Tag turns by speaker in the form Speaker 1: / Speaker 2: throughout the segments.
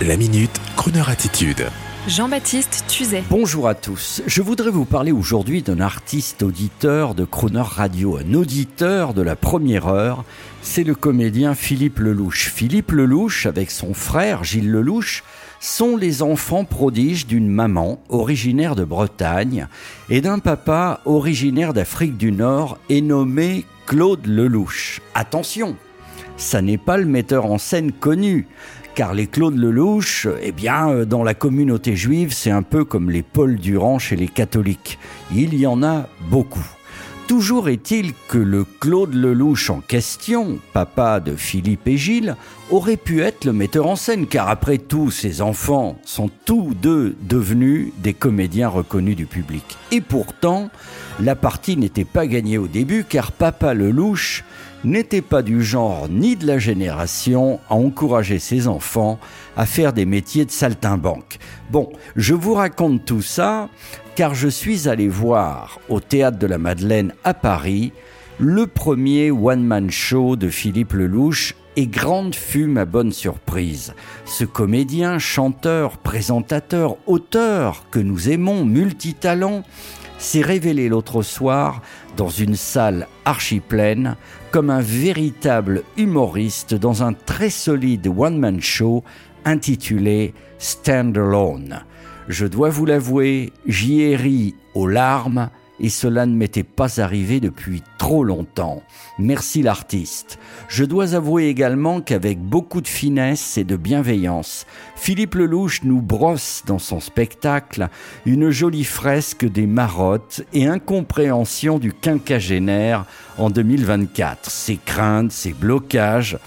Speaker 1: La minute, Kroneur attitude.
Speaker 2: Jean-Baptiste Tuzet.
Speaker 3: Bonjour à tous. Je voudrais vous parler aujourd'hui d'un artiste auditeur de Croner Radio, un auditeur de la première heure. C'est le comédien Philippe Lelouch. Philippe Lelouch, avec son frère Gilles Lelouch, sont les enfants prodiges d'une maman originaire de Bretagne et d'un papa originaire d'Afrique du Nord et nommé Claude Lelouch. Attention, ça n'est pas le metteur en scène connu car les Claude Lelouch, eh bien, euh, dans la communauté juive, c'est un peu comme les Paul Durand chez les catholiques. Il y en a beaucoup. Toujours est-il que le Claude Lelouch en question, papa de Philippe et Gilles, aurait pu être le metteur en scène, car après tout, ses enfants sont tous deux devenus des comédiens reconnus du public. Et pourtant, la partie n'était pas gagnée au début, car papa Lelouch n'était pas du genre ni de la génération à encourager ses enfants à faire des métiers de saltimbanque. Bon, je vous raconte tout ça car je suis allé voir au théâtre de la Madeleine à Paris le premier one-man show de Philippe Lelouch et grande fut ma bonne surprise. Ce comédien, chanteur, présentateur, auteur que nous aimons, multitalent, s'est révélé l'autre soir dans une salle archi-pleine comme un véritable humoriste dans un très solide one-man show intitulé Stand Alone. Je dois vous l'avouer, j'y ai ri aux larmes et cela ne m'était pas arrivé depuis trop longtemps. Merci l'artiste. Je dois avouer également qu'avec beaucoup de finesse et de bienveillance, Philippe Lelouch nous brosse dans son spectacle une jolie fresque des marottes et incompréhension du quinquagénaire en 2024. Ses craintes, ses blocages,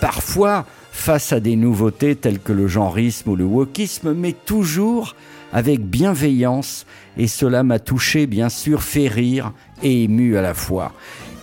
Speaker 3: parfois face à des nouveautés telles que le genrisme ou le wokisme, mais toujours avec bienveillance, et cela m'a touché, bien sûr, fait rire et ému à la fois.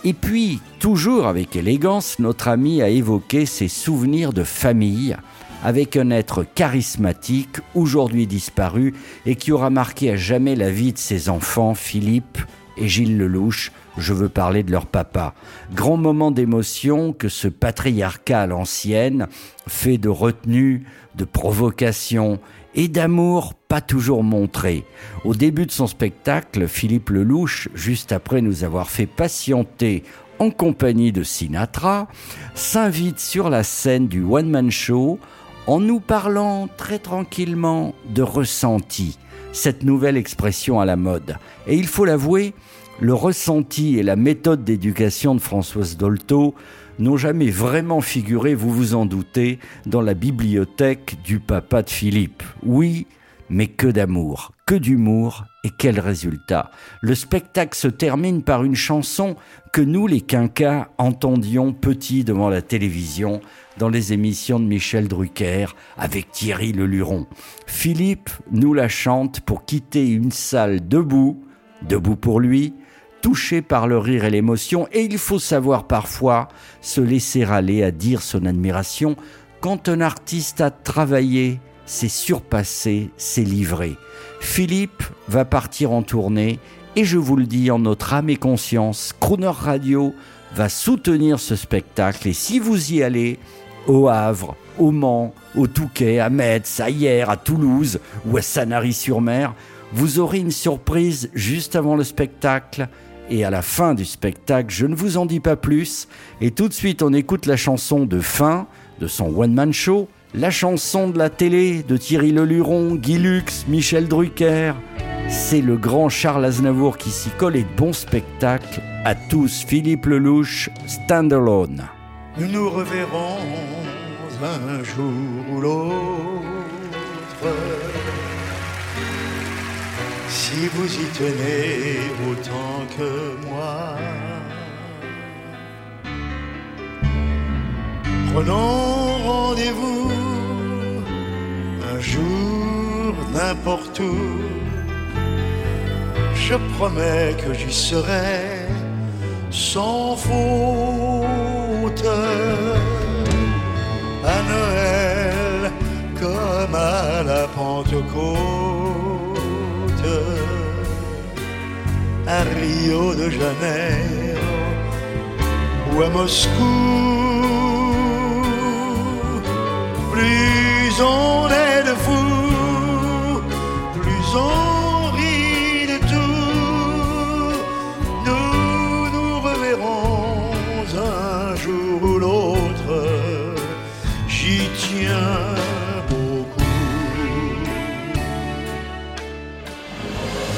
Speaker 3: Et puis, toujours avec élégance, notre ami a évoqué ses souvenirs de famille avec un être charismatique, aujourd'hui disparu, et qui aura marqué à jamais la vie de ses enfants, Philippe et Gilles Lelouch. Je veux parler de leur papa. Grand moment d'émotion que ce patriarcat à l'ancienne fait de retenue, de provocation et d'amour pas toujours montré. Au début de son spectacle, Philippe Lelouch, juste après nous avoir fait patienter en compagnie de Sinatra, s'invite sur la scène du one-man show en nous parlant très tranquillement de ressenti, cette nouvelle expression à la mode. Et il faut l'avouer, le ressenti et la méthode d'éducation de Françoise Dolto n'ont jamais vraiment figuré, vous vous en doutez, dans la bibliothèque du papa de Philippe. Oui, mais que d'amour, que d'humour, et quel résultat. Le spectacle se termine par une chanson que nous, les quinquas, entendions petits devant la télévision, dans les émissions de Michel Drucker, avec Thierry Leluron. Philippe nous la chante pour quitter une salle debout, debout pour lui, touché par le rire et l'émotion, et il faut savoir parfois se laisser aller à dire son admiration quand un artiste a travaillé, s'est surpassé, s'est livré. Philippe va partir en tournée, et je vous le dis en notre âme et conscience, Crooner Radio va soutenir ce spectacle, et si vous y allez, au Havre, au Mans, au Touquet, à Metz, à Hier, à Toulouse ou à Sanary-sur-Mer, vous aurez une surprise juste avant le spectacle et à la fin du spectacle, je ne vous en dis pas plus. Et tout de suite, on écoute la chanson de fin de son one-man show, la chanson de la télé de Thierry Leluron, Guy Lux, Michel Drucker. C'est le grand Charles Aznavour qui s'y colle et bon spectacle à tous. Philippe Lelouch, Standalone.
Speaker 4: Nous nous reverrons un jour ou l'autre si vous y tenez autant que moi. Prenons rendez-vous un jour n'importe où. Je promets que j'y serai sans faute à Noël comme à la Pentecôte à Rio de Janeiro ou à Moscou. Plus on est